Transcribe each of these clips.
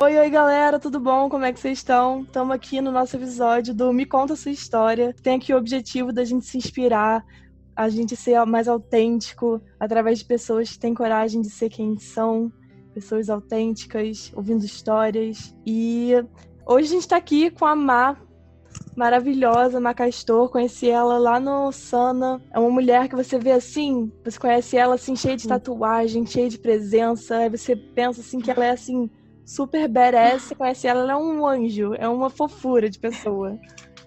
Oi, oi, galera, tudo bom? Como é que vocês estão? Estamos aqui no nosso episódio do Me Conta Sua História. Tem aqui o objetivo da gente se inspirar, a gente ser mais autêntico através de pessoas que têm coragem de ser quem são, pessoas autênticas, ouvindo histórias. E hoje a gente está aqui com a Má, maravilhosa, Macastor. Conheci ela lá no Sana. É uma mulher que você vê assim, você conhece ela assim, cheia de tatuagem, cheia de presença. Aí você pensa assim que ela é assim super badass, você conhece ela, ela é um anjo, é uma fofura de pessoa.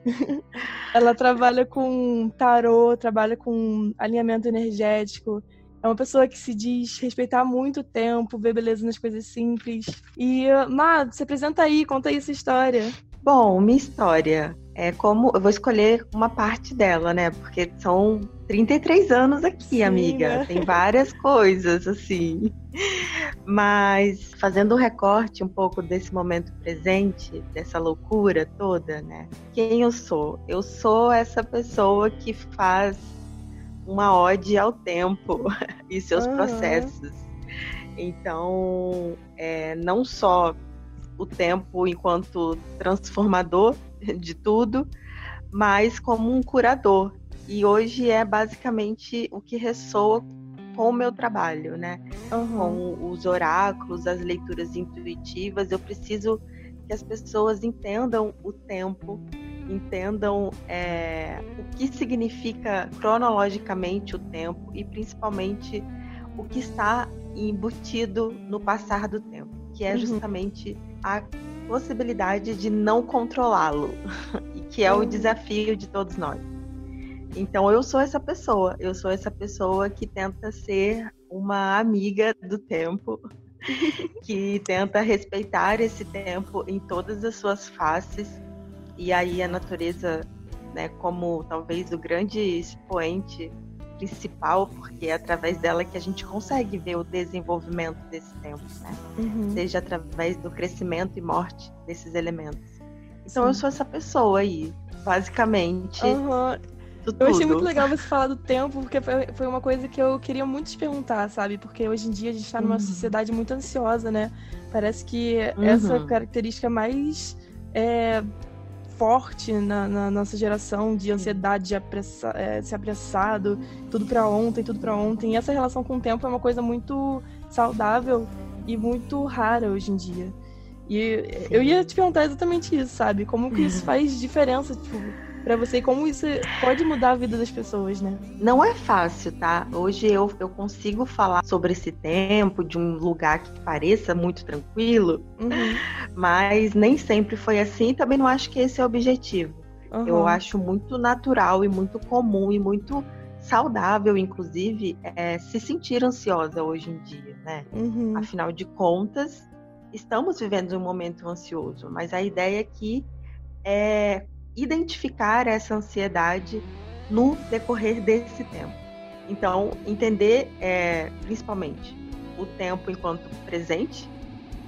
ela trabalha com tarô, trabalha com alinhamento energético. É uma pessoa que se diz respeitar muito o tempo, ver beleza nas coisas simples. E, Má, se apresenta aí, conta aí essa história. Bom, minha história é como. Eu vou escolher uma parte dela, né? Porque são 33 anos aqui, Sim, amiga. Né? Tem várias coisas, assim. Mas fazendo um recorte um pouco desse momento presente, dessa loucura toda, né? Quem eu sou? Eu sou essa pessoa que faz uma ode ao tempo e seus uhum. processos. Então, é, não só o tempo enquanto transformador de tudo, mas como um curador. E hoje é basicamente o que ressoa com o meu trabalho, né? Uhum. Com os oráculos, as leituras intuitivas. Eu preciso que as pessoas entendam o tempo, entendam é, o que significa cronologicamente o tempo e principalmente o que está embutido no passar do tempo, que é uhum. justamente uhum a possibilidade de não controlá-lo, que é o desafio de todos nós. Então eu sou essa pessoa, eu sou essa pessoa que tenta ser uma amiga do tempo, que tenta respeitar esse tempo em todas as suas faces. E aí a natureza, né, como talvez o grande expoente principal, porque é através dela que a gente consegue ver o desenvolvimento desse tempo, né? Uhum. Seja através do crescimento e morte desses elementos. Então Sim. eu sou essa pessoa aí, basicamente. Uhum. Eu achei muito legal você falar do tempo, porque foi uma coisa que eu queria muito te perguntar, sabe? Porque hoje em dia a gente está numa uhum. sociedade muito ansiosa, né? Parece que uhum. essa característica mais é, forte na, na nossa geração de ansiedade, de apressa, é, ser apressado, tudo para ontem, tudo para ontem. E essa relação com o tempo é uma coisa muito saudável e muito rara hoje em dia. E eu ia te perguntar exatamente isso, sabe? Como que isso faz diferença, tipo, para você e como isso pode mudar a vida das pessoas, né? Não é fácil, tá? Hoje eu, eu consigo falar sobre esse tempo de um lugar que pareça muito tranquilo, uhum. mas nem sempre foi assim. Também não acho que esse é o objetivo. Uhum. Eu acho muito natural e muito comum e muito saudável, inclusive, é, se sentir ansiosa hoje em dia, né? Uhum. Afinal de contas, estamos vivendo um momento ansioso, mas a ideia aqui é identificar essa ansiedade no decorrer desse tempo. Então, entender é, principalmente o tempo enquanto presente,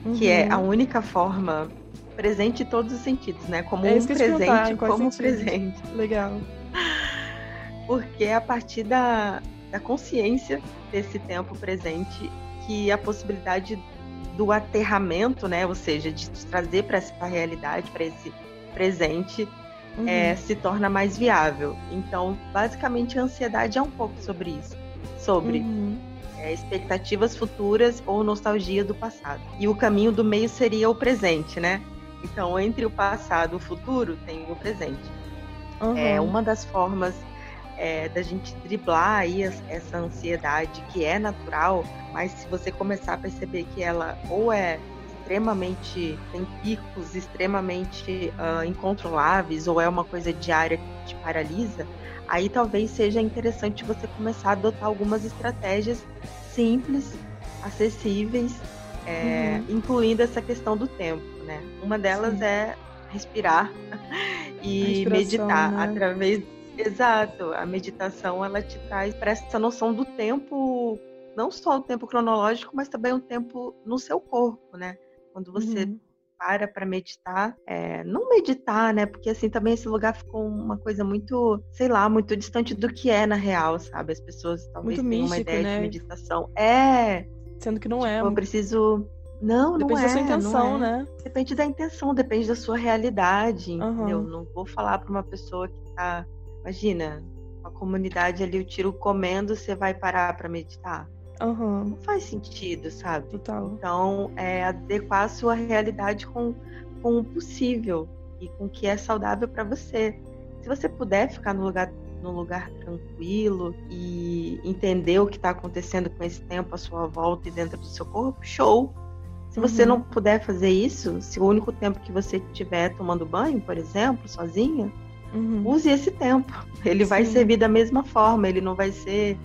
uhum. que é a uhum. única forma presente em todos os sentidos, né? Como é um presente, como sentido. presente. Legal. Porque é a partir da, da consciência desse tempo presente que a possibilidade do aterramento, né? Ou seja, de trazer para essa realidade, para esse presente, uhum. é, se torna mais viável. Então, basicamente, a ansiedade é um pouco sobre isso, sobre uhum. é, expectativas futuras ou nostalgia do passado. E o caminho do meio seria o presente, né? Então, entre o passado e o futuro, tem o presente. Uhum. É uma das formas é, da gente driblar aí essa ansiedade que é natural, mas se você começar a perceber que ela ou é extremamente tem picos extremamente uh, incontroláveis ou é uma coisa diária que te paralisa, aí talvez seja interessante você começar a adotar algumas estratégias simples, acessíveis, é, uhum. incluindo essa questão do tempo, né? Uma delas Sim. é respirar e meditar né? através exato a meditação ela te traz para essa noção do tempo não só o tempo cronológico mas também o tempo no seu corpo né quando você uhum. para para meditar, é, não meditar, né? Porque assim também esse lugar ficou uma coisa muito, sei lá, muito distante do que é na real, sabe? As pessoas talvez muito tenham místico, uma ideia né? de meditação. É. Sendo que não é, tipo, é. Eu preciso Não, depende não da sua é, intenção, é. né? Depende da intenção, depende da sua realidade, Uhum. entendeu? Não vou falar para uma pessoa que tá, imagina, uma comunidade ali, o tiro comendo, você vai parar para meditar. Aham, Não faz sentido, sabe? total. Então, é adequar a sua realidade com, com o possível e com o que é saudável para você. Se você puder ficar no lugar, no lugar tranquilo e entender o que está acontecendo com esse tempo à sua volta e dentro do seu corpo, show! Se você Uhum. não puder fazer isso, se o único tempo que você estiver tomando banho, por exemplo, sozinha, Uhum. use esse tempo. Ele vai Sim. servir da mesma forma, ele não vai ser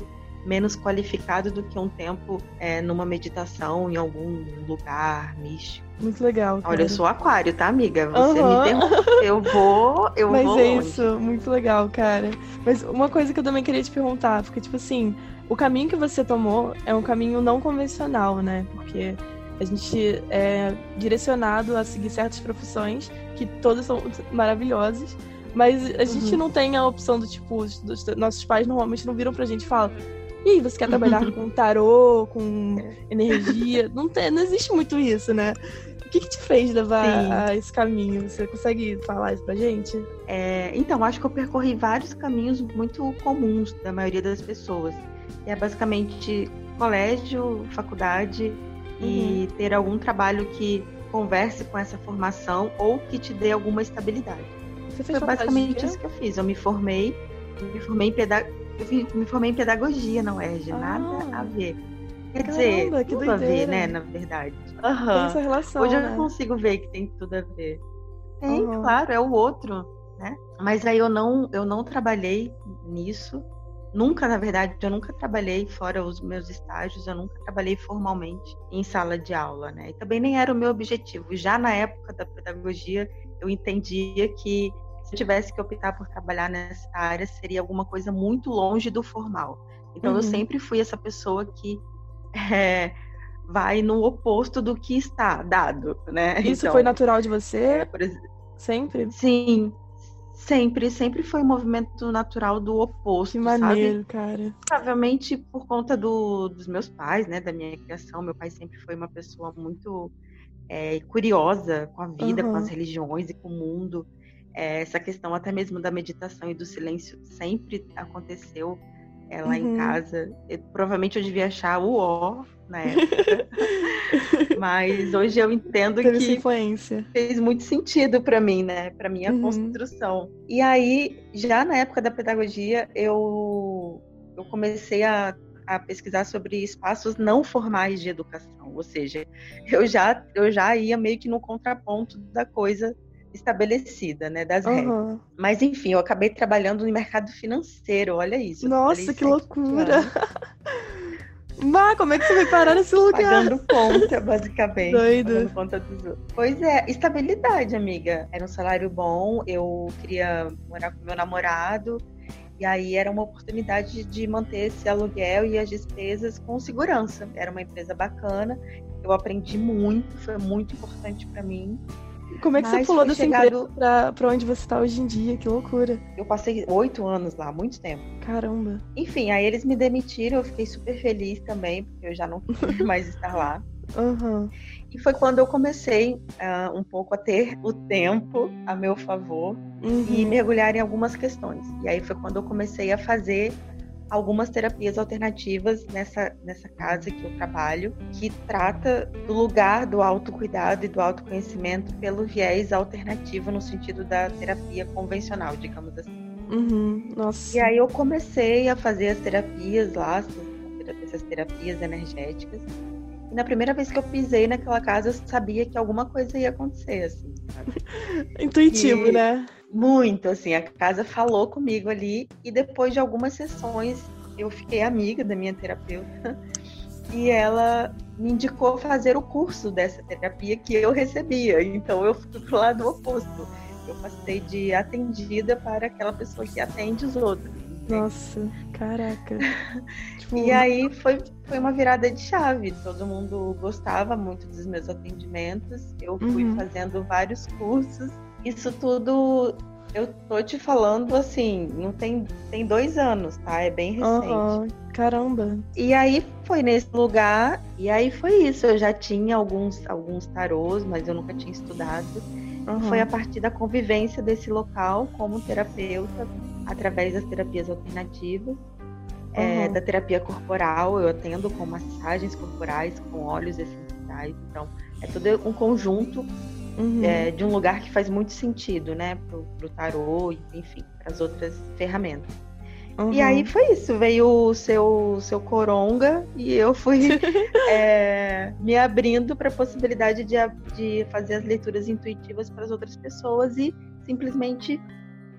menos qualificado do que um tempo é, numa meditação em algum lugar místico. Muito legal. Olha, eu cara. sou aquário, tá, amiga? Você Aham. me interrompe, eu vou, eu Mas vou é longe. isso, muito legal, cara. Mas uma coisa que eu também queria te perguntar, porque, tipo assim, o caminho que você tomou é um caminho não convencional, né? Porque a gente é direcionado a seguir certas profissões, que todas são maravilhosas, mas a gente Uhum. não tem a opção do tipo, os dos- nossos pais normalmente não viram pra gente e falam. E aí, você quer trabalhar com tarô, com energia? Não, tem, não existe muito isso, né? O que, que te fez levar Sim. a esse caminho? Você consegue falar isso pra gente? É, então, acho que eu percorri vários caminhos muito comuns da maioria das pessoas. É basicamente colégio, faculdade e ter algum trabalho que converse com essa formação ou que te dê alguma estabilidade. Você fez Foi basicamente isso que eu fiz. Eu me formei, me formei em, peda... eu me formei em pedagogia na UERJ, Ah. nada a ver. Quer Caramba, dizer, que tudo a ver, doideira. né, na verdade. Tem Aham. essa relação, Hoje eu né? consigo ver que tem tudo a ver. Tem, Aham. claro, é o outro, né? Mas aí eu não, eu não trabalhei nisso. Nunca, na verdade, eu nunca trabalhei fora os meus estágios, eu nunca trabalhei formalmente em sala de aula, né? E também nem era o meu objetivo. Já na época da pedagogia, eu entendia que se eu tivesse que optar por trabalhar nessa área, seria alguma coisa muito longe do formal. Então Uhum. eu sempre fui essa pessoa que é, vai no oposto do que está dado, né? Isso Então, foi natural de é, você? por exemplo, Sempre? sim, sempre, sempre foi um movimento natural do oposto, Que sabe? maneiro, cara. Provavelmente por conta do- dos meus pais, né, da minha criação. Meu pai sempre foi uma pessoa muito é, curiosa com a vida, com Aham. as religiões e com o mundo. É, essa questão até mesmo da meditação e do silêncio sempre aconteceu é, lá Uhum. em casa. Eu- provavelmente eu devia achar o ó na época, mas hoje eu entendo Teve que influência. fez muito sentido para mim, né? Para minha Uhum. construção. E aí, já na época da pedagogia, eu, eu comecei a, a pesquisar sobre espaços não formais de educação, ou seja, eu já eu já ia meio que no contraponto da coisa estabelecida, né, das regras. Aham. Mas enfim, eu acabei trabalhando no mercado financeiro, olha isso. Nossa, que loucura! Má, como é que você foi parar nesse lugar? Pagando conta, basicamente. Doido. Pagando conta dos outros. Pois é, estabilidade, amiga. Era um salário bom, eu queria morar com meu namorado, e aí era uma oportunidade de manter esse aluguel e as despesas com segurança. Era uma empresa bacana, eu aprendi muito, foi muito importante para mim. Como é que você Mas pulou foi dessa chegado- empresa pra, pra onde você tá hoje em dia? Que loucura. Eu passei oito anos lá, muito tempo. Caramba. Enfim, aí eles me demitiram, eu fiquei super feliz também, porque eu já não queria mais estar lá. Aham. E foi quando eu comecei ah, um pouco a ter o tempo a meu favor e Uhum. mergulhar em algumas questões. E aí foi quando eu comecei a fazer algumas terapias alternativas nessa, nessa casa que eu trabalho, que trata do lugar do autocuidado e do autoconhecimento pelo viés alternativo no sentido da terapia convencional, digamos assim. Uhum. Nossa. E aí eu comecei a fazer as terapias lá, essas terapias energéticas. E na primeira vez que eu pisei naquela casa, eu sabia que alguma coisa ia acontecer, assim, sabe? Intuitivo, E- né? Muito, assim, a casa falou comigo ali e depois de algumas sessões eu fiquei amiga da minha terapeuta e ela me indicou fazer o curso dessa terapia que eu recebia. Então eu fui pro lado oposto. Eu passei de atendida para aquela pessoa que atende os outros. Nossa, caraca. Tipo, E aí foi, foi uma virada de chave. Todo mundo gostava muito dos meus atendimentos. Eu fui Uhum. fazendo vários cursos. Isso tudo Eu tô te falando assim, não tem, tem dois anos, tá? É bem recente. Uhum. Caramba. E aí foi nesse lugar, e aí foi isso. Eu já tinha alguns, alguns tarôs, mas eu nunca tinha estudado. Uhum. Foi a partir da convivência desse local como terapeuta, através das terapias alternativas, uhum. é, da terapia corporal. Eu atendo com massagens corporais, com óleos essenciais. Então, é todo um conjunto uhum. é, de um lugar que faz muito sentido, né, pro, pro tarô, enfim, para as outras ferramentas. Uhum. E aí foi isso, veio o seu, seu coronga e eu fui é, me abrindo para a possibilidade de, de fazer as leituras intuitivas para as outras pessoas e simplesmente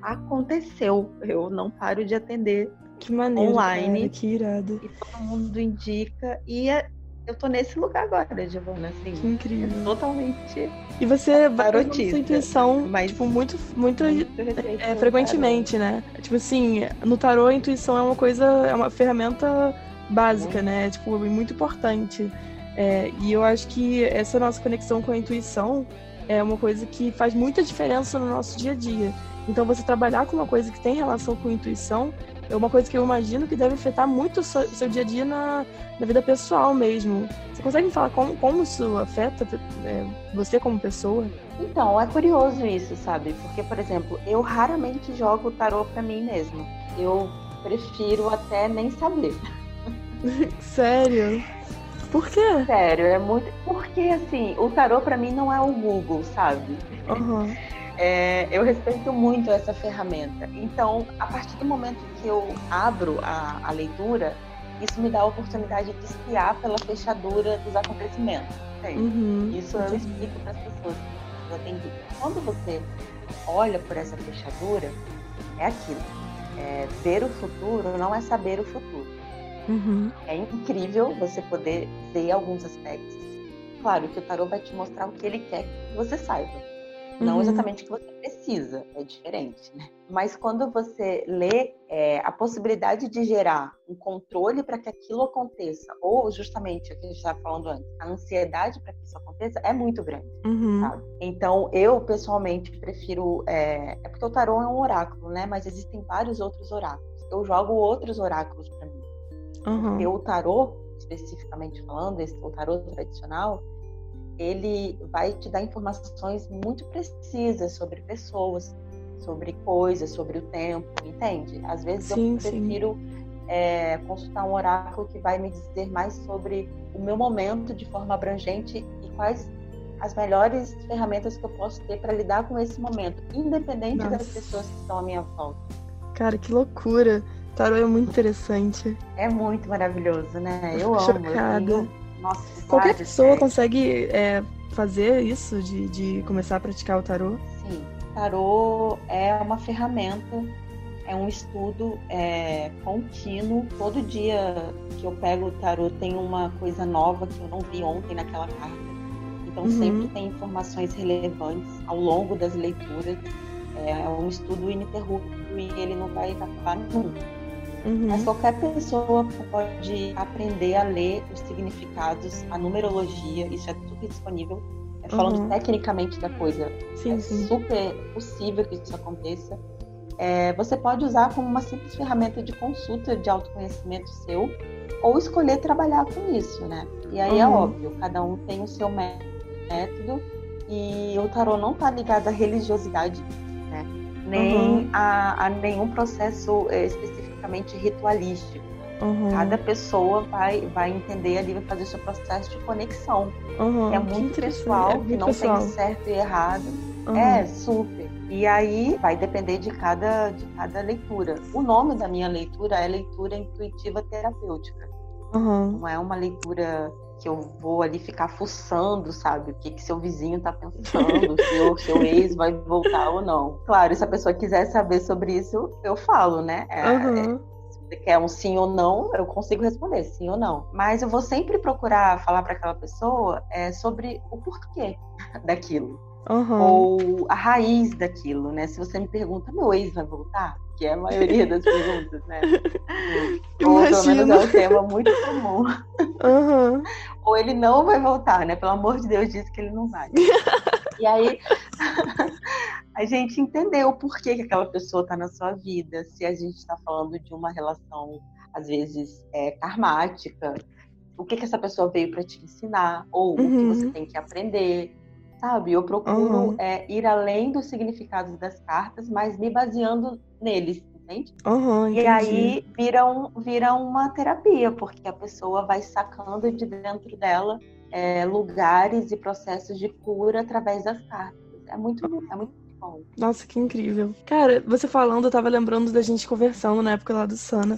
aconteceu. Eu não paro de atender que maneiro, online. Cara, que irado. E todo mundo indica. E é, eu tô nesse lugar agora, Giovana, assim. Que incrível. É totalmente. E você vai com sua intuição, mas tipo, muito, muito, muito é, frequentemente, né? Tipo assim, no tarô a intuição é uma coisa, é uma ferramenta básica, né? Tipo, muito importante. É, e eu acho que essa nossa conexão com a intuição é uma coisa que faz muita diferença no nosso dia a dia. Então, você trabalhar com uma coisa que tem relação com intuição é uma coisa que eu imagino que deve afetar muito o seu, seu dia a dia na, na, vida pessoal mesmo. Você consegue me falar como, como isso afeta é, você como pessoa? Então, é curioso isso, sabe? Porque, por exemplo, eu raramente jogo tarô para mim mesmo. Eu prefiro até nem saber. Sério? Por quê? Sério, é muito. Porque, assim, o tarô para mim não é o Google, sabe? Uhum. É, eu respeito muito essa ferramenta. Então, a partir do momento que eu abro a, a leitura, isso me dá a oportunidade de espiar pela fechadura dos acontecimentos. Uhum. Isso eu explico para as pessoas. Quando você olha por essa fechadura, é aquilo. É, ver o futuro não é saber o futuro. Uhum. É incrível você poder ver alguns aspectos. Claro que o tarô vai te mostrar o que ele quer que você saiba. Não uhum. exatamente o que você precisa, é diferente, né? Mas quando você lê é, a possibilidade de gerar um controle para que aquilo aconteça, ou justamente o que a gente estava falando antes, a ansiedade para que isso aconteça é muito grande, uhum. sabe? Então, eu pessoalmente prefiro. É, é porque o tarô é um oráculo, né? Mas existem vários outros oráculos. Eu jogo outros oráculos para mim. Uhum. Porque o tarô, especificamente falando, esse, o tarô tradicional, ele vai te dar informações muito precisas sobre pessoas, sobre coisas, sobre o tempo, entende? Às vezes sim, eu prefiro é, consultar um oráculo que vai me dizer mais sobre o meu momento de forma abrangente e quais as melhores ferramentas que eu posso ter para lidar com esse momento, independente Nossa. das pessoas que estão à minha volta. Cara, que loucura! Tarô é muito interessante. É muito maravilhoso, né? Eu, amo. Chocada. Eu nossa, Qualquer pessoa é. consegue é, fazer isso, de, de começar a praticar o tarô? Sim, tarô é uma ferramenta, é um estudo é, contínuo. Todo dia que eu pego o tarô tem uma coisa nova que eu não vi ontem naquela carta. Então uhum. sempre tem informações relevantes ao longo das leituras. É, é um estudo ininterrupto e ele não vai acabar nunca. Uhum. Mas qualquer pessoa pode aprender a ler os significados, a numerologia, isso é tudo disponível. É, falando uhum. tecnicamente da coisa, sim, é sim. super possível que isso aconteça. É, você pode usar como uma simples ferramenta de consulta de autoconhecimento seu, ou escolher trabalhar com isso, né? E aí é uhum. é óbvio, cada um tem o seu método, e o tarô não está ligado à religiosidade, né? Nem uhum. a, a, nenhum processo é, específico especificamente ritualístico. Uhum. Cada pessoa vai, vai entender ali, vai fazer o seu processo de conexão. Uhum. É muito pessoal, é muito que não pessoal. tem certo e errado. Uhum. É, super. E aí vai depender de cada, de cada leitura. O nome da minha leitura é leitura intuitiva terapêutica. Não é uma leitura que eu vou ali ficar fuçando, sabe? O que, que seu vizinho tá pensando, se o seu ex vai voltar ou não. Claro, se a pessoa quiser saber sobre isso, eu falo, né? É, uhum. é, se você quer um sim ou não, eu consigo responder sim ou não. Mas eu vou sempre procurar falar para aquela pessoa é, sobre o porquê daquilo. Uhum. Ou a raiz daquilo, né? Se você me pergunta, meu ex vai voltar? Que é a maioria das perguntas, né? Ou pelo menos é um tema muito comum. Uhum. Ou ele não vai voltar, né? Pelo amor de Deus, disse que ele não vai. e aí a gente entender o porquê que aquela pessoa está na sua vida, se a gente está falando de uma relação, às vezes, é, karmática, o que, que essa pessoa veio para te ensinar, ou uhum. o que uhum. você tem que aprender, sabe? Eu procuro uhum. é, ir além dos significados das cartas, mas me baseando neles, entende? Uhum, e aí vira, um, vira uma terapia, porque a pessoa vai sacando de dentro dela é, lugares e processos de cura através das cartas. É muito, é muito bom. Nossa, que incrível. Cara, você falando, eu tava lembrando da gente conversando na época lá do Sana.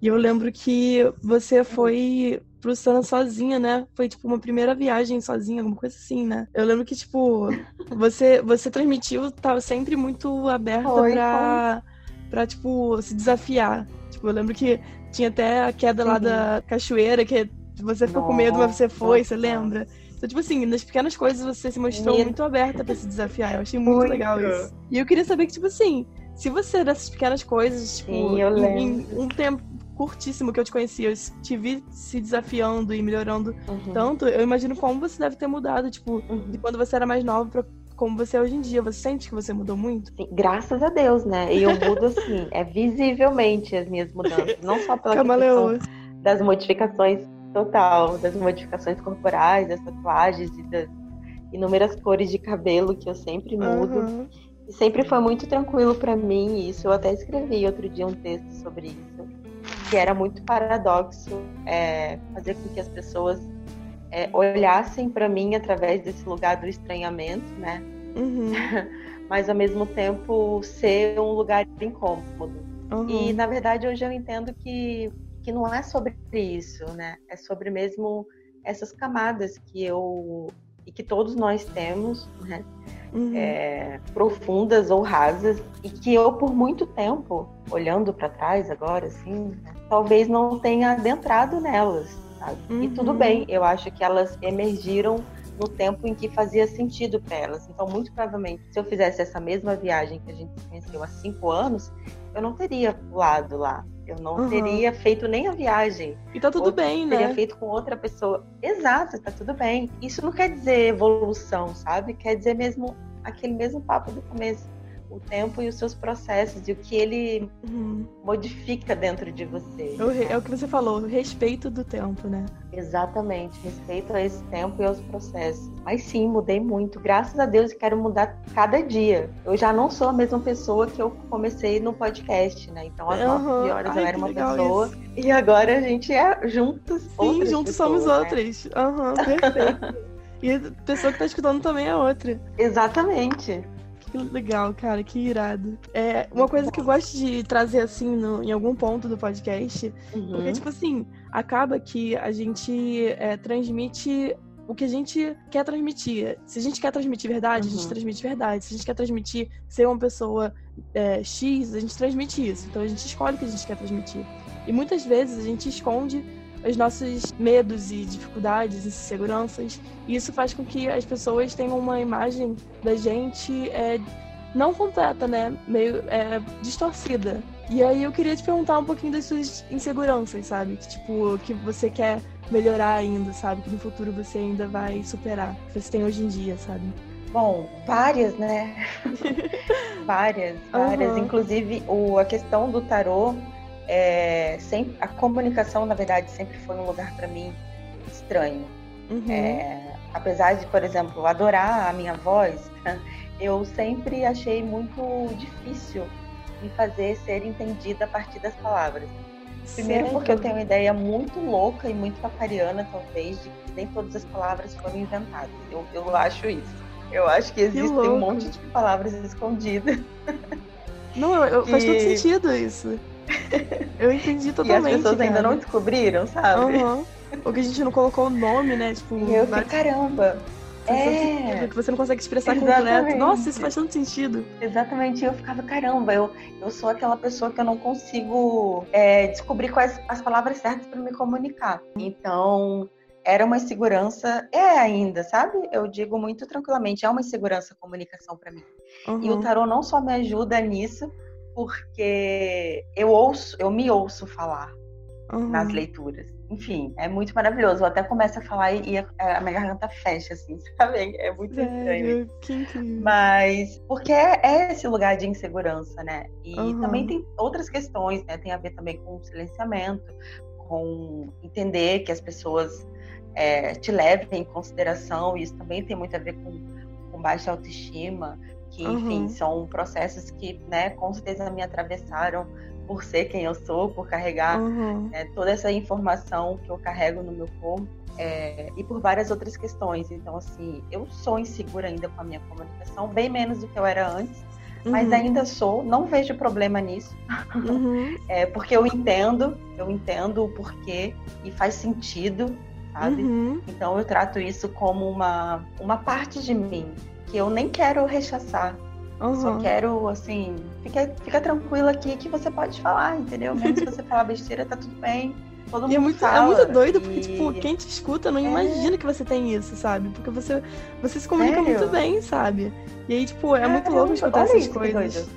E eu lembro que você foi pro Sana sozinha, né? Foi tipo uma primeira viagem sozinha, alguma coisa assim, né? Eu lembro que, tipo, você, você transmitiu, tava sempre muito aberta foi, pra, foi. pra, tipo, se desafiar. Tipo, eu lembro que tinha até a queda lá da cachoeira, que você ficou Nossa. com medo, mas você foi, você lembra? Então, tipo assim, nas pequenas coisas você se mostrou muito aberta para se desafiar. Eu achei muito, muito, legal isso. E eu queria saber que, tipo assim, se você, dessas pequenas coisas, tipo, Sim, em, um tempo curtíssimo que eu te conheci, eu te vi se desafiando e melhorando uhum. tanto, eu imagino como você deve ter mudado, tipo, uhum. de quando você era mais nova pra como você é hoje em dia. Você sente que você mudou muito? Sim, graças a Deus, né? E eu mudo assim, é visivelmente as minhas mudanças, não só pela questão das modificações total, das modificações corporais, das tatuagens e das inúmeras cores de cabelo que eu sempre mudo. Uhum. E sempre foi muito tranquilo para mim isso. Eu até escrevi outro dia um texto sobre isso, que era muito paradoxo é, fazer com que as pessoas é, olhassem para mim através desse lugar do estranhamento, né? Uhum. Mas ao mesmo tempo ser um lugar incômodo. Uhum. E na verdade hoje eu entendo que que não é sobre isso, né? É sobre mesmo essas camadas que eu e que todos nós temos, né? Uhum. É, profundas ou rasas e que eu por muito tempo olhando para trás agora assim talvez não tenha adentrado nelas? Uhum. e tudo bem eu acho que elas emergiram no tempo em que fazia sentido para elas então muito provavelmente se eu fizesse essa mesma viagem que a gente conheceu há cinco anos eu não teria pulado lá eu não uhum. teria feito nem a viagem. E tá tudo bem, né? Teria feito com outra pessoa. Exato, tá tudo bem. Isso não quer dizer evolução, sabe? Quer dizer mesmo aquele mesmo papo do começo o tempo e os seus processos e o que ele uhum. modifica dentro de você. É, é o que você falou, o respeito do tempo, né? Exatamente, respeito a esse tempo e aos processos. Mas sim, mudei muito. Graças a Deus, quero mudar cada dia. Eu já não sou a mesma pessoa que eu comecei no podcast, né? Então, às uhum. 9 horas Ai, eu era uma pessoa isso. e agora a gente é juntos. Sim, juntos pessoas, somos né? outras. Aham, uhum, perfeito. E a pessoa que tá escutando também é outra. Exatamente. Que legal, cara, que irado. É uma coisa que eu gosto de trazer assim no, em algum ponto do podcast, uhum. porque, tipo assim, acaba que a gente é, transmite o que a gente quer transmitir. Se a gente quer transmitir verdade, uhum. a gente uhum. transmite verdade. Se a gente quer transmitir ser uma pessoa é, X, a gente transmite isso. Então a gente escolhe o que a gente quer transmitir. E muitas vezes a gente esconde os nossos medos e dificuldades e inseguranças. E isso faz com que as pessoas tenham uma imagem da gente é, não completa, né? Meio é, distorcida. E aí eu queria te perguntar um pouquinho das suas inseguranças, sabe? Que, tipo, que você quer melhorar ainda, sabe? Que no futuro você ainda vai superar, que você tem hoje em dia, sabe? Bom, várias, né? várias, várias. Uhum. Inclusive, o, a questão do tarô é, sempre, a comunicação, na verdade, sempre foi um lugar para mim estranho. Uhum. É, apesar de, por exemplo, adorar a minha voz, eu sempre achei muito difícil me fazer ser entendida a partir das palavras. Primeiro porque eu tenho uma ideia muito louca e muito papariana, talvez, de que nem todas as palavras foram inventadas. Eu, eu acho isso. Eu acho que existe um monte de palavras escondidas. Não, eu, que... faz todo sentido isso. Eu entendi totalmente. E as pessoas cara. ainda não descobriram, sabe? Uhum. Ou que a gente não colocou o nome, né? Tipo, e eu fiquei, caramba. É. Que você não consegue expressar Exatamente. completo. Nossa, isso faz tanto sentido. Exatamente. Eu ficava, caramba, eu, eu sou aquela pessoa que eu não consigo é, descobrir quais as palavras certas para me comunicar. Então, era uma insegurança, é ainda, sabe? Eu digo muito tranquilamente, é uma insegurança a comunicação para mim. Uhum. E o tarô não só me ajuda nisso, porque eu ouço, eu me ouço falar. uhum. nas leituras. Enfim, é muito maravilhoso. Eu até começo a falar e a, a minha garganta fecha, assim, sabe? É muito Sério? estranho. Mas, porque é, é, esse lugar de insegurança, né? E uhum. também tem outras questões, né? Tem a ver também com o silenciamento, com entender que as pessoas é, te levem em consideração, e isso também tem muito a ver com, com baixa autoestima, que, enfim, uhum. são processos que, né, com certeza me atravessaram por ser quem eu sou, por carregar uhum. é, toda essa informação que eu carrego no meu corpo. É, e por várias outras questões. Então, assim, eu sou insegura ainda com a minha comunicação, bem menos do que eu era antes, uhum. mas ainda sou, não vejo problema nisso. Uhum. é, porque eu entendo, eu entendo o porquê e faz sentido, sabe? Uhum. Então eu trato isso como uma, uma parte de mim que eu nem quero rechaçar. Uhum. Só quero, assim, fica, fica tranquila aqui que você pode falar, entendeu? Mesmo se você falar besteira, tá tudo bem. Todo e é muito, fala, é muito doido, porque, e... tipo, quem te escuta não é... imagina que você tem isso, sabe? Porque você, você se comunica Sério? muito bem, sabe? E aí, tipo, é, é muito louco escutar essas isso, coisas.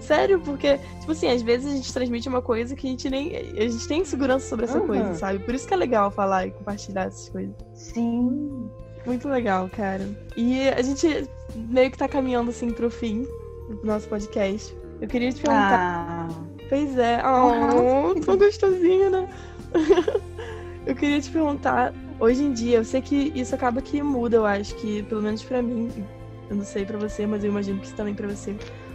Sério, porque, tipo assim, às vezes a gente transmite uma coisa que a gente nem. A gente tem insegurança sobre essa uhum. coisa, sabe? Por isso que é legal falar e compartilhar essas coisas. Sim. Muito legal, cara. E a gente meio que tá caminhando assim pro fim do nosso podcast. Eu queria te perguntar. Ah. Pois é. Oh, tão gostosinho, né? eu queria te perguntar, hoje em dia, eu sei que isso acaba que muda, eu acho que, pelo menos para mim, eu não sei para você, mas eu imagino que isso também para você.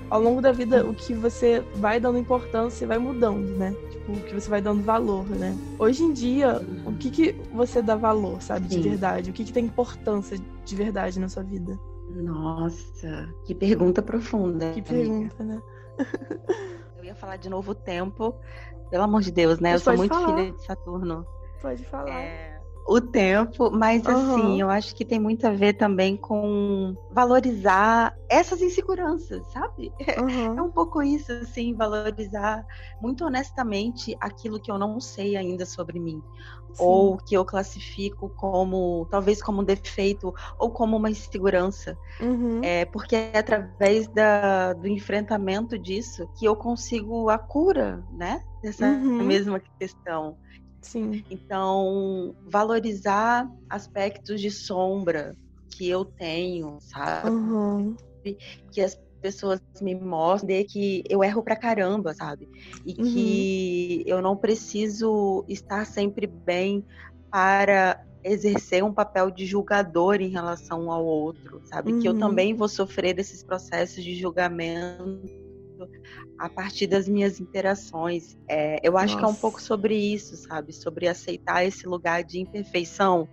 Ao longo da vida, o que você vai dando importância vai mudando, né? Tipo, o que você vai dando valor, né? Hoje em dia, o que, que você dá valor, sabe, de Sim. verdade? O que, que tem importância de verdade na sua vida? Nossa, que pergunta profunda. Que pergunta, amiga. né? eu ia falar de novo o tempo. Pelo amor de Deus, né? Mas eu sou muito falar. filha de Saturno. Pode falar. É o tempo, mas uhum. assim, eu acho que tem muito a ver também com valorizar essas inseguranças, sabe? Uhum. É um pouco isso, assim, valorizar muito honestamente aquilo que eu não sei ainda sobre mim. Sim. Ou que eu classifico como, talvez como um defeito, ou como uma insegurança. Uhum. É, porque é através da, do enfrentamento disso que eu consigo a cura, né? Dessa uhum. mesma questão. Sim. Então, valorizar aspectos de sombra que eu tenho, sabe? Uhum. Que as pessoas me mostrem que eu erro pra caramba, sabe? E uhum. que eu não preciso estar sempre bem para exercer um papel de julgador em relação ao outro, sabe? Uhum. Que eu uhum. também vou sofrer desses processos de julgamento a partir das minhas interações. É, eu acho Nossa. que é um pouco sobre isso, sabe? Sobre aceitar esse lugar de imperfeição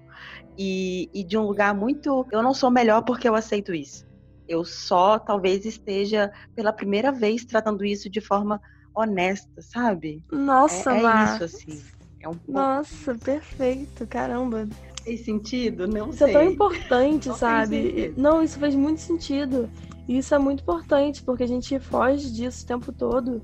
e, e de um lugar muito. Eu não sou melhor porque eu aceito isso. Eu só talvez esteja pela primeira vez tratando isso de forma honesta, sabe? Nossa, é, é isso assim. É um pouco... Nossa, perfeito, caramba. Fez sentido? Não isso sei. é tão importante, não sabe? Não, isso faz muito sentido. E isso é muito importante, porque a gente foge disso o tempo todo.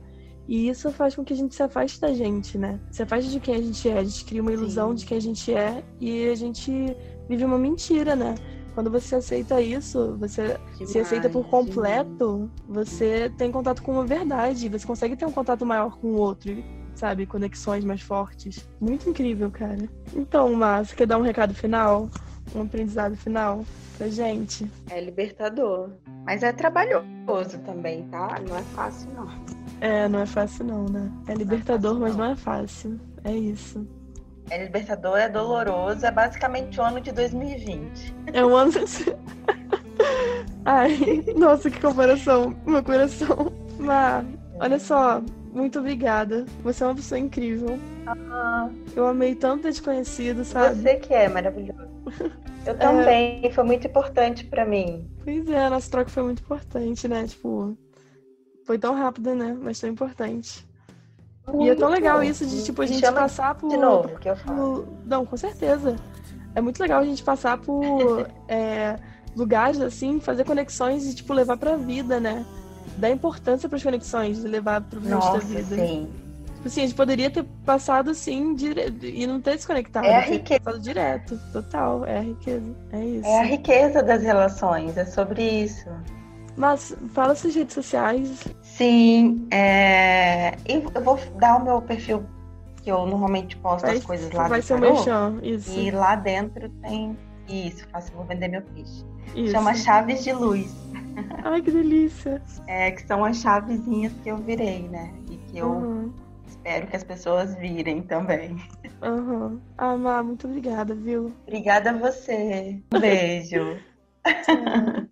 E isso faz com que a gente se afaste da gente, né? Se afaste de quem a gente é. A gente cria uma ilusão Sim. de quem a gente é e a gente vive uma mentira, né? Quando você aceita isso, você demais, se aceita por completo, demais. você tem contato com uma verdade. Você consegue ter um contato maior com o outro, sabe? Conexões mais fortes. Muito incrível, cara. Então, Márcio, quer dar um recado final? Um aprendizado final? pra gente. É libertador. Mas é trabalhoso também, tá? Não é fácil, não. É, não é fácil, não, né? É libertador, não é fácil, mas não. não é fácil. É isso. É libertador, é doloroso, é basicamente o ano de 2020. É um ano. Ai, nossa, que comparação. Meu coração. Mas, olha só, muito obrigada. Você é uma pessoa incrível. Ah, eu amei tanto ter te conhecido, sabe? Você que é maravilhoso. Eu também, é... foi muito importante para mim. Pois é, a nossa troca foi muito importante, né? Tipo, foi tão rápida, né? Mas tão importante. Muito e é tão legal isso de, tipo, a gente passar por. De novo, que eu falo. Por... Não, com certeza. É muito legal a gente passar por é, lugares assim, fazer conexões e, tipo, levar pra vida, né? Dar importância para as conexões, levar pro resto da vida. Sim. Tipo assim, a gente poderia ter passado assim dire... e não ter desconectado. É a né? riqueza. direto, total. É a riqueza. É isso. É a riqueza das relações, é sobre isso. Mas fala suas redes sociais. Sim, é... eu vou dar o meu perfil que eu normalmente posto vai, as é coisas lá vai ser tarô, chão, isso. E lá dentro tem isso, faço, vou vender meu peixe. Isso. Chama Chaves de Luz. Ai, que delícia! É, que são as chavezinhas que eu virei, né? E que eu uhum espero que as pessoas virem também. Uhum. Ah, Má, muito obrigada, viu? Obrigada a você. Um beijo. Tchau.